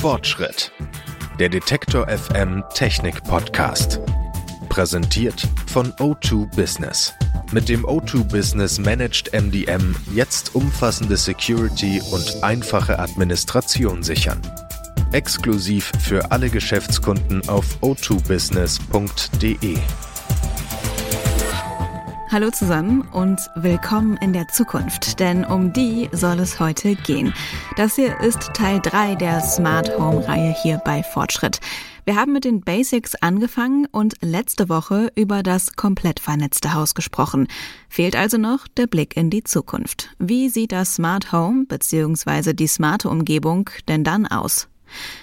Fortschritt. Der Detektor FM Technik Podcast. Präsentiert von O2 Business. Mit dem O2 Business Managed MDM jetzt umfassende Security und einfache Administration sichern. Exklusiv für alle Geschäftskunden auf o2business.de. Hallo zusammen und willkommen in der Zukunft, denn um die soll es heute gehen. Das hier ist Teil 3 der Smart Home Reihe hier bei Fortschritt. Wir haben mit den Basics angefangen und letzte Woche über das komplett vernetzte Haus gesprochen. Fehlt also noch der Blick in die Zukunft. Wie sieht das Smart Home bzw. die smarte Umgebung denn dann aus?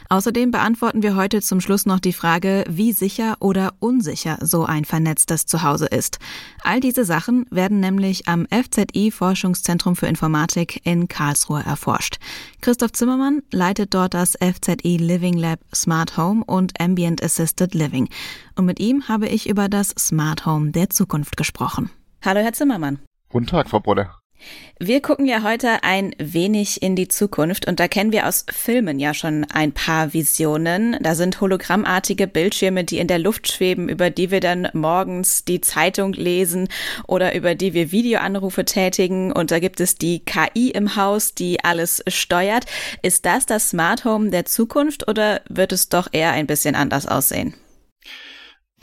Außerdem beantworten wir heute zum Schluss noch die Frage, wie sicher oder unsicher so ein vernetztes Zuhause ist. All diese Sachen werden nämlich am FZI Forschungszentrum für Informatik in Karlsruhe erforscht. Christoph Zimmermann leitet dort das FZI Living Lab Smart Home und Ambient Assisted Living. Und mit ihm habe ich über das Smart Home der Zukunft gesprochen. Hallo, Herr Zimmermann. Guten Tag, Frau Brolle. Wir gucken ja heute ein wenig in die Zukunft und da kennen wir aus Filmen ja schon ein paar Visionen. Da sind hologrammartige Bildschirme, die in der Luft schweben, über die wir dann morgens die Zeitung lesen oder über die wir Videoanrufe tätigen und da gibt es die KI im Haus, die alles steuert. Ist das das Smart Home der Zukunft oder wird es doch eher ein bisschen anders aussehen?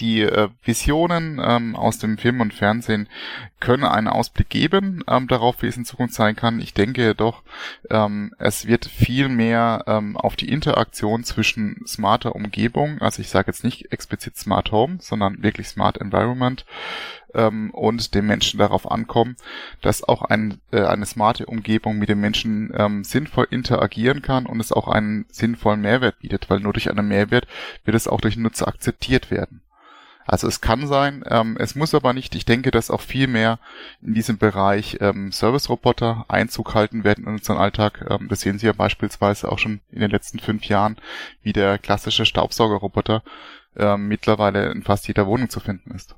Die äh, Visionen ähm, aus dem Film und Fernsehen können einen Ausblick geben ähm, darauf, wie es in Zukunft sein kann. Ich denke jedoch, ähm, es wird viel mehr ähm, auf die Interaktion zwischen smarter Umgebung, also ich sage jetzt nicht explizit Smart Home, sondern wirklich Smart Environment ähm, und dem Menschen darauf ankommen, dass auch ein, äh, eine smarte Umgebung mit dem Menschen ähm, sinnvoll interagieren kann und es auch einen sinnvollen Mehrwert bietet, weil nur durch einen Mehrwert wird es auch durch den Nutzer akzeptiert werden. Also es kann sein, ähm, es muss aber nicht. Ich denke, dass auch viel mehr in diesem Bereich ähm, Service-Roboter Einzug halten werden in unseren Alltag. Ähm, das sehen Sie ja beispielsweise auch schon in den letzten fünf Jahren, wie der klassische Staubsaugerroboter ähm, mittlerweile in fast jeder Wohnung zu finden ist.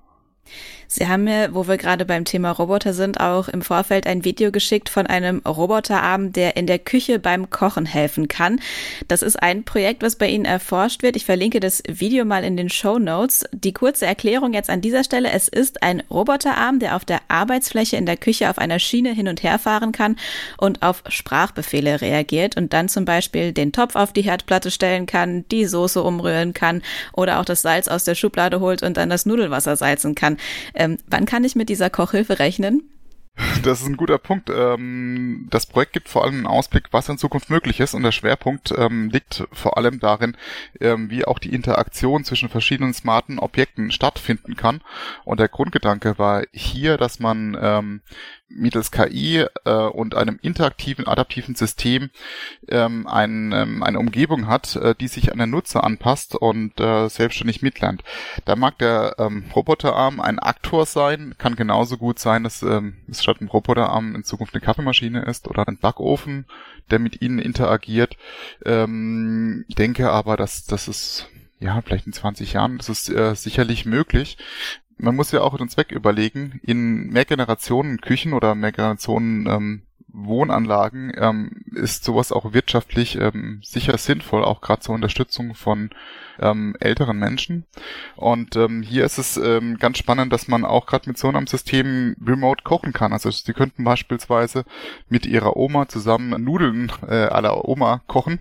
Sie haben mir, wo wir gerade beim Thema Roboter sind, auch im Vorfeld ein Video geschickt von einem Roboterarm, der in der Küche beim Kochen helfen kann. Das ist ein Projekt, was bei Ihnen erforscht wird. Ich verlinke das Video mal in den Show Notes. Die kurze Erklärung jetzt an dieser Stelle. Es ist ein Roboterarm, der auf der Arbeitsfläche in der Küche auf einer Schiene hin und her fahren kann und auf Sprachbefehle reagiert und dann zum Beispiel den Topf auf die Herdplatte stellen kann, die Soße umrühren kann oder auch das Salz aus der Schublade holt und dann das Nudelwasser salzen kann. Ähm, wann kann ich mit dieser Kochhilfe rechnen? Das ist ein guter Punkt. Ähm, das Projekt gibt vor allem einen Ausblick, was in Zukunft möglich ist und der Schwerpunkt ähm, liegt vor allem darin, ähm, wie auch die Interaktion zwischen verschiedenen smarten Objekten stattfinden kann. Und der Grundgedanke war hier, dass man mittels KI äh, und einem interaktiven, adaptiven System ähm, ein, ähm, eine Umgebung hat, äh, die sich an den Nutzer anpasst und äh, selbstständig mitlernt. Da mag der ähm, Roboterarm ein Aktor sein, kann genauso gut sein, dass ähm, es statt einem Roboterarm in Zukunft eine Kaffeemaschine ist oder ein Backofen, der mit ihnen interagiert. Ähm, denke aber, dass das ist ja, vielleicht in 20 Jahren, das ist äh, sicherlich möglich man muss ja auch den Zweck überlegen, in Mehrgenerationen Küchen oder Mehrgenerationen ähm, Wohnanlagen ähm, ist sowas auch wirtschaftlich ähm, sicher sinnvoll, auch gerade zur Unterstützung von ähm, älteren Menschen. Und ähm, hier ist es ähm, ganz spannend, dass man auch gerade mit so einem System remote kochen kann. Also sie könnten beispielsweise mit ihrer Oma zusammen Nudeln äh, aller Oma kochen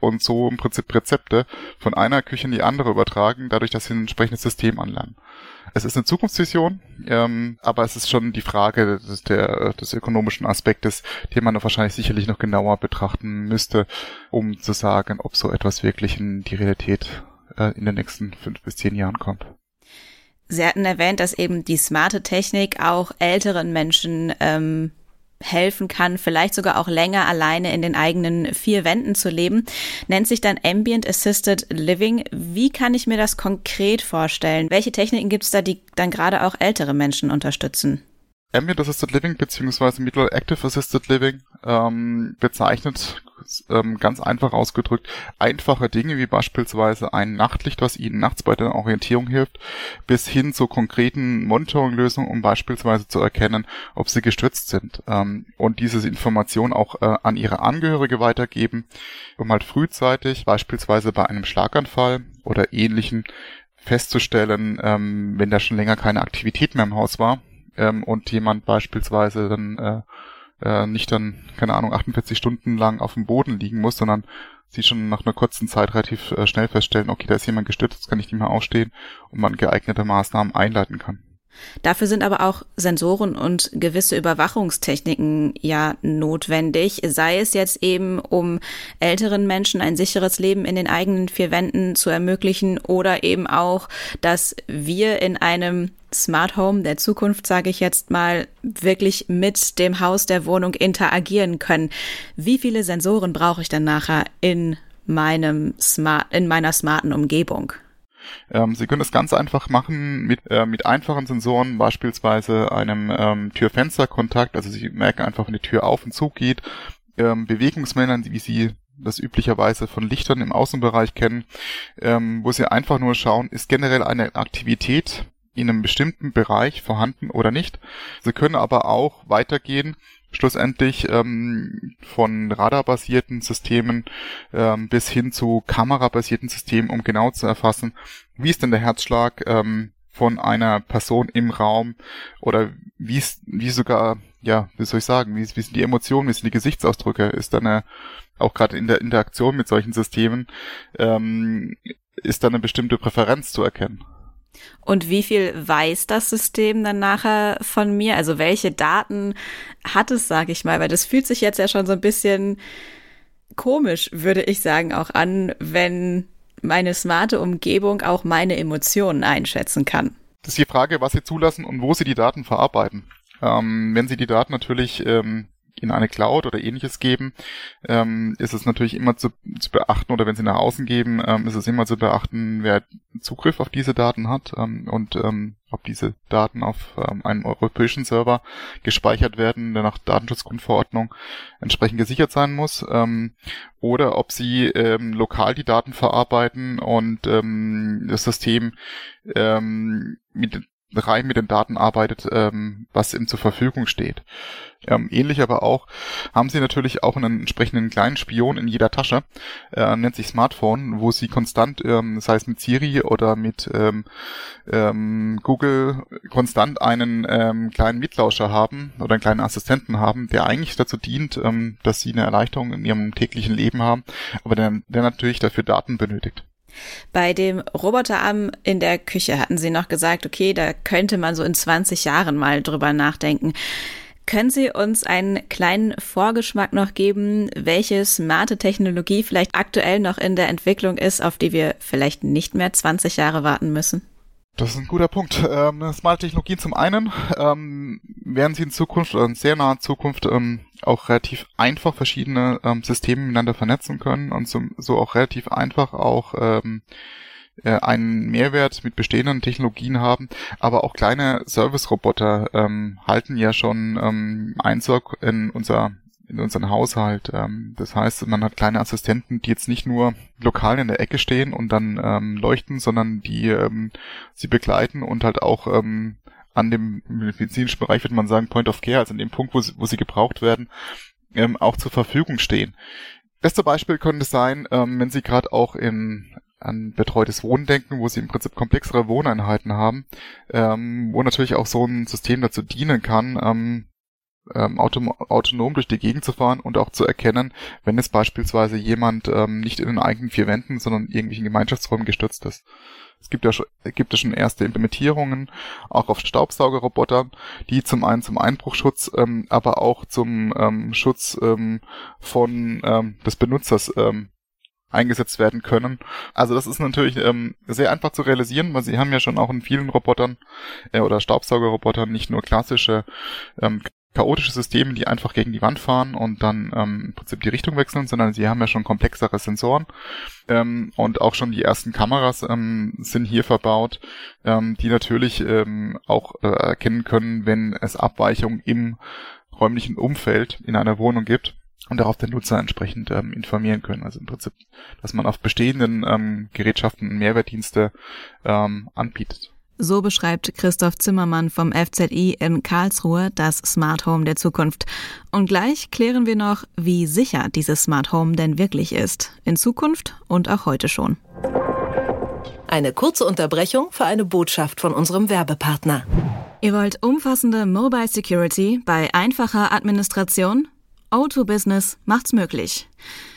und so im Prinzip Rezepte von einer Küche in die andere übertragen, dadurch, dass sie ein entsprechendes System anlernen. Es ist eine Zukunftsvision, ähm, aber es ist schon die Frage des, der, des ökonomischen Aspektes, den man wahrscheinlich sicherlich noch genauer betrachten müsste, um zu sagen, ob so etwas wirklich in die Realität äh, in den nächsten fünf bis zehn Jahren kommt. Sie hatten erwähnt, dass eben die smarte Technik auch älteren Menschen ähm, helfen kann, vielleicht sogar auch länger alleine in den eigenen vier Wänden zu leben, nennt sich dann Ambient Assisted Living. Wie kann ich mir das konkret vorstellen? Welche Techniken gibt es da, die dann gerade auch ältere Menschen unterstützen? Ambient Assisted Living beziehungsweise Middle Active Assisted Living ähm, bezeichnet ähm, ganz einfach ausgedrückt, einfache Dinge wie beispielsweise ein Nachtlicht, was Ihnen nachts bei der Orientierung hilft, bis hin zu konkreten Monitoring-Lösungen, um beispielsweise zu erkennen, ob Sie gestürzt sind ähm, und diese Information auch äh, an Ihre Angehörige weitergeben, um halt frühzeitig beispielsweise bei einem Schlaganfall oder ähnlichen festzustellen, ähm, wenn da schon länger keine Aktivität mehr im Haus war ähm, und jemand beispielsweise dann äh, äh, nicht dann, keine Ahnung, 48 Stunden lang auf dem Boden liegen muss, sondern sie schon nach einer kurzen Zeit relativ äh, schnell feststellen, okay, da ist jemand gestürzt, jetzt kann ich nicht mehr aufstehen und man geeignete Maßnahmen einleiten kann. Dafür sind aber auch Sensoren und gewisse Überwachungstechniken ja notwendig, sei es jetzt eben, um älteren Menschen ein sicheres Leben in den eigenen vier Wänden zu ermöglichen oder eben auch, dass wir in einem Smart Home der Zukunft, sage ich jetzt mal, wirklich mit dem Haus der Wohnung interagieren können. Wie viele Sensoren brauche ich dann nachher in meinem Smart, in meiner smarten Umgebung? Ähm, Sie können das ganz einfach machen mit, äh, mit einfachen Sensoren, beispielsweise einem ähm, Tür-Fenster-Kontakt. Also Sie merken einfach, wenn die Tür auf und zu geht, ähm, Bewegungsmeldern, wie Sie das üblicherweise von Lichtern im Außenbereich kennen, ähm, wo Sie einfach nur schauen, ist generell eine Aktivität in einem bestimmten Bereich vorhanden oder nicht. Sie können aber auch weitergehen schlussendlich ähm, von radarbasierten Systemen ähm, bis hin zu kamerabasierten Systemen, um genau zu erfassen, wie ist denn der Herzschlag ähm, von einer Person im Raum oder wie wie sogar, ja, wie soll ich sagen, wie, wie sind die Emotionen, wie sind die Gesichtsausdrücke, ist da eine, auch gerade in der Interaktion mit solchen Systemen, ähm, ist da eine bestimmte Präferenz zu erkennen. Und wie viel weiß das System dann nachher von mir? Also welche Daten hat es, sage ich mal? Weil das fühlt sich jetzt ja schon so ein bisschen komisch, würde ich sagen, auch an, wenn meine smarte Umgebung auch meine Emotionen einschätzen kann. Das ist die Frage, was Sie zulassen und wo Sie die Daten verarbeiten. Ähm, wenn Sie die Daten natürlich ähm, in eine Cloud oder ähnliches geben, ähm, ist es natürlich immer zu, zu, beachten oder wenn sie nach außen geben, ähm, ist es immer zu beachten, wer Zugriff auf diese Daten hat ähm, und ähm, ob diese Daten auf ähm, einem europäischen Server gespeichert werden, der nach Datenschutzgrundverordnung entsprechend gesichert sein muss, ähm, oder ob sie lokal die Daten verarbeiten und das System mit rein mit den Daten arbeitet, ähm, was ihm zur Verfügung steht. Ähm, ähnlich aber auch haben sie natürlich auch einen entsprechenden kleinen Spion in jeder Tasche, äh, nennt sich Smartphone, wo sie konstant, ähm, sei es mit Siri oder mit ähm, ähm, Google, konstant einen ähm, kleinen Mitlauscher haben oder einen kleinen Assistenten haben, der eigentlich dazu dient, ähm, dass sie eine Erleichterung in ihrem täglichen Leben haben, aber der, der natürlich dafür Daten benötigt. Bei dem Roboterarm in der Küche hatten Sie noch gesagt, okay, da könnte man so in 20 Jahren mal drüber nachdenken. Können Sie uns einen kleinen Vorgeschmack noch geben, welche smarte Technologie vielleicht aktuell noch in der Entwicklung ist, auf die wir vielleicht nicht mehr 20 Jahre warten müssen? Das ist ein guter Punkt. Ähm, smarte Technologien zum einen ähm, werden sie in Zukunft oder in sehr naher Zukunft ähm, auch relativ einfach verschiedene ähm, Systeme miteinander vernetzen können und so, so auch relativ einfach auch ähm, äh, einen Mehrwert mit bestehenden Technologien haben, aber auch kleine Service-Roboter ähm, halten ja schon ähm, Einzug in unser in unseren Haushalt. Ähm, das heißt, man hat kleine Assistenten, die jetzt nicht nur lokal in der Ecke stehen und dann ähm, leuchten, sondern die ähm, sie begleiten und halt auch an dem medizinischen Bereich, würde man sagen, Point of Care, also an dem Punkt, wo sie, wo sie gebraucht werden, ähm, auch zur Verfügung stehen. Beste Beispiel könnte sein, ähm, wenn Sie gerade auch in an betreutes Wohnen denken, wo sie im Prinzip komplexere Wohneinheiten haben, ähm, wo natürlich auch so ein System dazu dienen kann, ähm, ähm, autom autonom durch die Gegend zu fahren und auch zu erkennen, wenn es beispielsweise jemand ähm, nicht in den eigenen vier Wänden, sondern irgendwelchen Gemeinschaftsräumen gestürzt ist. Es gibt ja schon, gibt ja schon erste Implementierungen, auch auf Staubsaugerrobotern, die zum einen zum Einbruchschutz, ähm, aber auch zum ähm, Schutz ähm, von ähm, des Benutzers ähm, eingesetzt werden können. Also das ist natürlich ähm, sehr einfach zu realisieren, weil sie haben ja schon auch in vielen Robotern äh, oder Staubsaugerrobotern nicht nur klassische ähm, chaotische Systeme, die einfach gegen die Wand fahren und dann ähm, im Prinzip die Richtung wechseln, sondern sie haben ja schon komplexere Sensoren ähm, und auch schon die ersten Kameras ähm, sind hier verbaut, ähm, die natürlich ähm, auch äh, erkennen können, wenn es Abweichungen im räumlichen Umfeld in einer Wohnung gibt und darauf den Nutzer entsprechend ähm, informieren können. Also im Prinzip, dass man auf bestehenden ähm, Gerätschaften Mehrwertdienste ähm, anbietet. So beschreibt Christoph Zimmermann vom FZI in Karlsruhe das Smart Home der Zukunft. Und gleich klären wir noch, wie sicher dieses Smart Home denn wirklich ist. In Zukunft und auch heute schon. Eine kurze Unterbrechung für eine Botschaft von unserem Werbepartner. Ihr wollt umfassende Mobile Security bei einfacher Administration? O2 Business macht's möglich.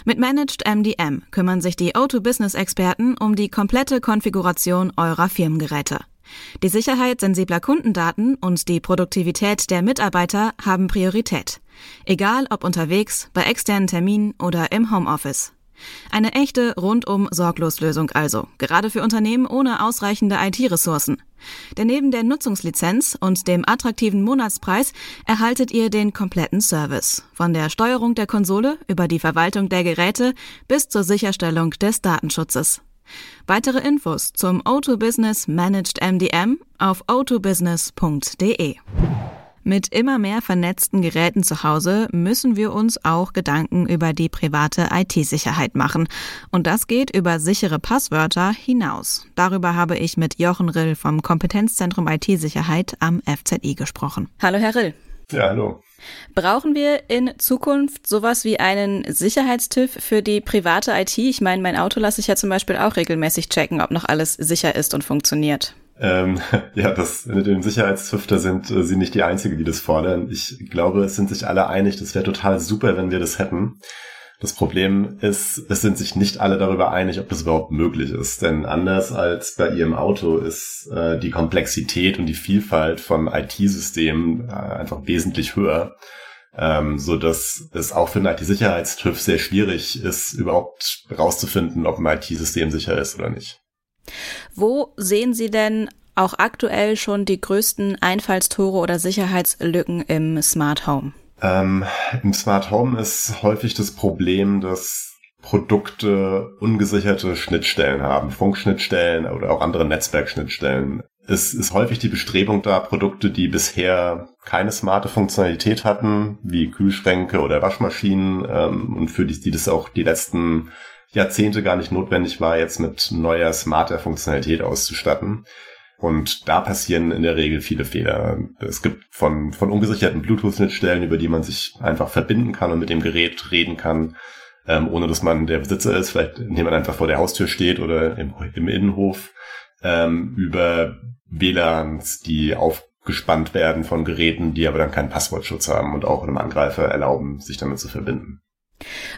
Mit Managed MDM kümmern sich die O2 Business Experten um die komplette Konfiguration eurer Firmengeräte. Die Sicherheit sensibler Kundendaten und die Produktivität der Mitarbeiter haben Priorität. Egal ob unterwegs, bei externen Terminen oder im Homeoffice. Eine echte rundum Sorgloslösung also, gerade für Unternehmen ohne ausreichende IT-Ressourcen. Denn neben der Nutzungslizenz und dem attraktiven Monatspreis erhaltet ihr den kompletten Service. Von der Steuerung der Konsole über die Verwaltung der Geräte bis zur Sicherstellung des Datenschutzes. Weitere Infos zum O2 Business Managed MDM auf o2business.de. Mit immer mehr vernetzten Geräten zu Hause müssen wir uns auch Gedanken über die private IT-Sicherheit machen. Und das geht über sichere Passwörter hinaus. Darüber habe ich mit Jochen Rill vom Kompetenzzentrum IT-Sicherheit am FZI gesprochen. Hallo, Herr Rill. Ja, hallo. Brauchen wir in Zukunft sowas wie einen Sicherheitstiff für die private IT? Ich meine, mein Auto lasse ich ja zum Beispiel auch regelmäßig checken, ob noch alles sicher ist und funktioniert. Ähm, ja, das mit dem Sicherheitszüfter sind äh, sie nicht die Einzige, die das fordern. Ich glaube, es sind sich alle einig, das wäre total super, wenn wir das hätten. Das Problem ist, es sind sich nicht alle darüber einig, ob das überhaupt möglich ist. Denn anders als bei ihrem Auto ist äh, die Komplexität und die Vielfalt von IT-Systemen äh, einfach wesentlich höher. Ähm, so dass es auch für einen IT-Sicherheitstüv sehr schwierig ist, überhaupt rauszufinden, ob ein IT-System sicher ist oder nicht. Wo sehen Sie denn auch aktuell schon die größten Einfallstore oder Sicherheitslücken im Smart Home? Ähm, Im Smart Home ist häufig das Problem, dass Produkte ungesicherte Schnittstellen haben, Funkschnittstellen oder auch andere Netzwerkschnittstellen. Es ist häufig die Bestrebung da, Produkte, die bisher keine smarte Funktionalität hatten, wie Kühlschränke oder Waschmaschinen ähm, und für die, die das auch die letzten Jahrzehnte gar nicht notwendig war, jetzt mit neuer, smarter Funktionalität auszustatten. Und da passieren in der Regel viele Fehler. Es gibt von, von ungesicherten Bluetooth-Schnittstellen, über die man sich einfach verbinden kann und mit dem Gerät reden kann, ähm, ohne dass man der Besitzer ist, vielleicht indem man einfach vor der Haustür steht oder im, im Innenhof, ähm, über WLANs, die aufgespannt werden von Geräten, die aber dann keinen Passwortschutz haben und auch einem Angreifer erlauben, sich damit zu verbinden.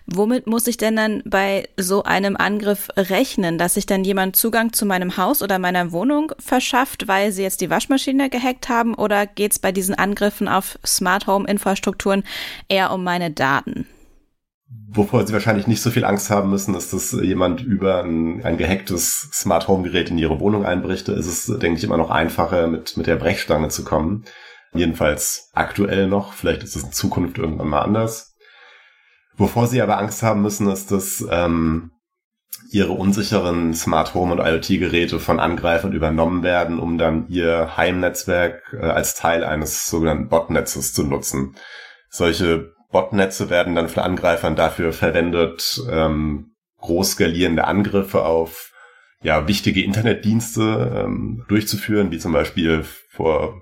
Womit muss ich denn dann bei so einem Angriff rechnen, dass sich dann jemand Zugang zu meinem Haus oder meiner Wohnung verschafft, weil sie jetzt die Waschmaschine gehackt haben? Oder geht es bei diesen Angriffen auf Smart Home Infrastrukturen eher um meine Daten? Wovor Sie wahrscheinlich nicht so viel Angst haben müssen, ist, dass jemand über ein, ein gehacktes Smart Home Gerät in Ihre Wohnung einbricht. Ist es, denke ich, immer noch einfacher, mit, mit der Brechstange zu kommen. Jedenfalls aktuell noch. Vielleicht ist es in Zukunft irgendwann mal anders. Wovor sie aber Angst haben müssen, ist, dass ähm, ihre unsicheren Smart Home und IoT-Geräte von Angreifern übernommen werden, um dann ihr Heimnetzwerk äh, als Teil eines sogenannten Botnetzes zu nutzen. Solche Botnetze werden dann von Angreifern dafür verwendet, ähm, groß skalierende Angriffe auf ja, wichtige Internetdienste ähm, durchzuführen, wie zum Beispiel vor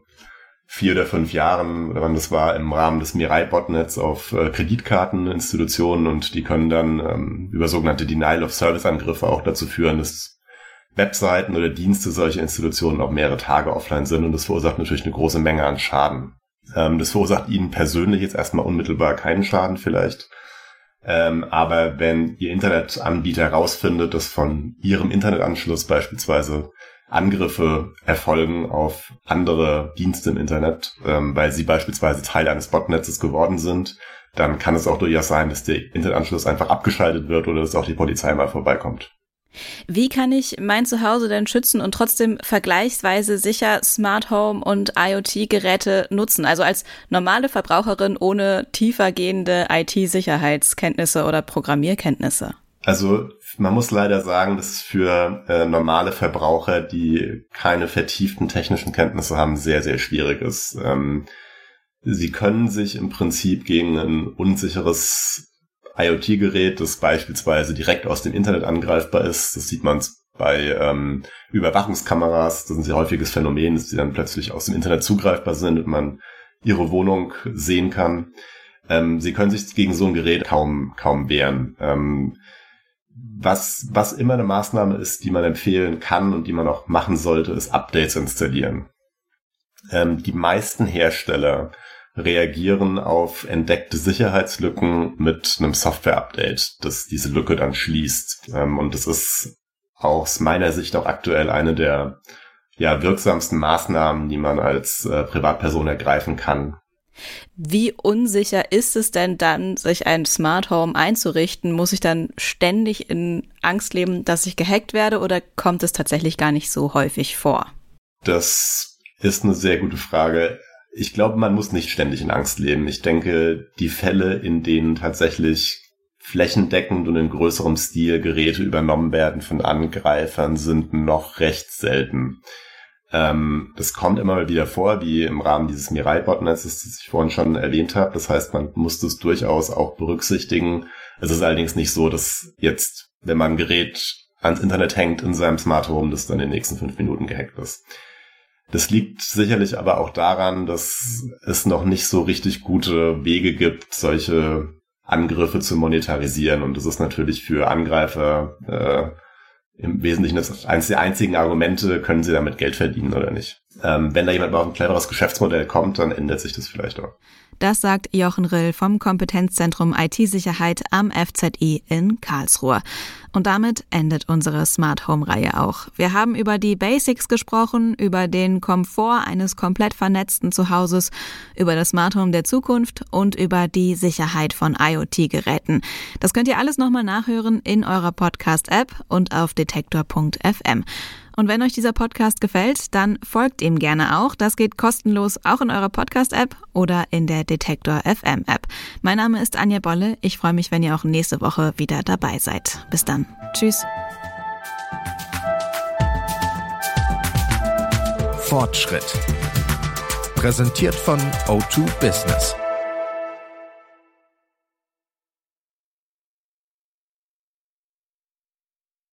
vier oder fünf Jahren, oder wann das war, im Rahmen des Mirai-Botnets auf äh, Kreditkarteninstitutionen und die können dann ähm, über sogenannte Denial-of-Service-Angriffe auch dazu führen, dass Webseiten oder Dienste solcher Institutionen auch mehrere Tage offline sind und das verursacht natürlich eine große Menge an Schaden. Ähm, das verursacht Ihnen persönlich jetzt erstmal unmittelbar keinen Schaden vielleicht. Ähm, aber wenn Ihr Internetanbieter herausfindet, dass von Ihrem Internetanschluss beispielsweise Angriffe erfolgen auf andere Dienste im Internet, ähm, weil sie beispielsweise Teil eines Botnetzes geworden sind, dann kann es auch durchaus sein, dass der Internetanschluss einfach abgeschaltet wird oder dass auch die Polizei mal vorbeikommt. Wie kann ich mein Zuhause denn schützen und trotzdem vergleichsweise sicher Smart Home und IoT-Geräte nutzen? Also als normale Verbraucherin ohne tiefergehende IT-Sicherheitskenntnisse oder Programmierkenntnisse? Also man muss leider sagen, dass es für äh, normale Verbraucher, die keine vertieften technischen Kenntnisse haben, sehr, sehr schwierig ist. Ähm, sie können sich im Prinzip gegen ein unsicheres IoT-Gerät, das beispielsweise direkt aus dem Internet angreifbar ist. Das sieht man bei ähm, Überwachungskameras. Das ist ein sehr häufiges Phänomen, dass die dann plötzlich aus dem Internet zugreifbar sind und man ihre Wohnung sehen kann. Ähm, sie können sich gegen so ein Gerät kaum, kaum wehren. Ähm, was, was immer eine Maßnahme ist, die man empfehlen kann und die man auch machen sollte, ist Updates installieren. Ähm, die meisten Hersteller reagieren auf entdeckte Sicherheitslücken mit einem Software-Update, das diese Lücke dann schließt. Ähm, und das ist aus meiner Sicht auch aktuell eine der ja, wirksamsten Maßnahmen, die man als äh, Privatperson ergreifen kann, wie unsicher ist es denn dann, sich ein Smart Home einzurichten? Muss ich dann ständig in Angst leben, dass ich gehackt werde oder kommt es tatsächlich gar nicht so häufig vor? Das ist eine sehr gute Frage. Ich glaube, man muss nicht ständig in Angst leben. Ich denke, die Fälle, in denen tatsächlich flächendeckend und in größerem Stil Geräte übernommen werden von Angreifern, sind noch recht selten. Ähm, das kommt immer mal wieder vor, wie im Rahmen dieses Mirai-Botnetzes, das ich vorhin schon erwähnt habe. Das heißt, man muss das durchaus auch berücksichtigen. Es ist allerdings nicht so, dass jetzt, wenn man ein Gerät ans Internet hängt in seinem Smart Home, das dann in den nächsten fünf Minuten gehackt ist. Das liegt sicherlich aber auch daran, dass es noch nicht so richtig gute Wege gibt, solche Angriffe zu monetarisieren. Und das ist natürlich für Angreifer äh, im Wesentlichen das eines der einzigen Argumente, können sie damit Geld verdienen oder nicht. Ähm, wenn da jemand mal auf ein cleveres Geschäftsmodell kommt, dann ändert sich das vielleicht auch. Das sagt Jochen Rill vom Kompetenzzentrum IT-Sicherheit am FZI in Karlsruhe. Und damit endet unsere Smart Home Reihe auch. Wir haben über die Basics gesprochen, über den Komfort eines komplett vernetzten Zuhauses, über das Smart Home der Zukunft und über die Sicherheit von IoT-Geräten. Das könnt ihr alles nochmal nachhören in eurer Podcast-App und auf detektor.fm. Und wenn euch dieser Podcast gefällt, dann folgt ihm gerne auch. Das geht kostenlos auch in eurer Podcast-App oder in der Detektor FM App. Mein Name ist Anja Bolle. Ich freue mich, wenn ihr auch nächste Woche wieder dabei seid. Bis dann. Tschüss. Fortschritt. Präsentiert von O2 Business.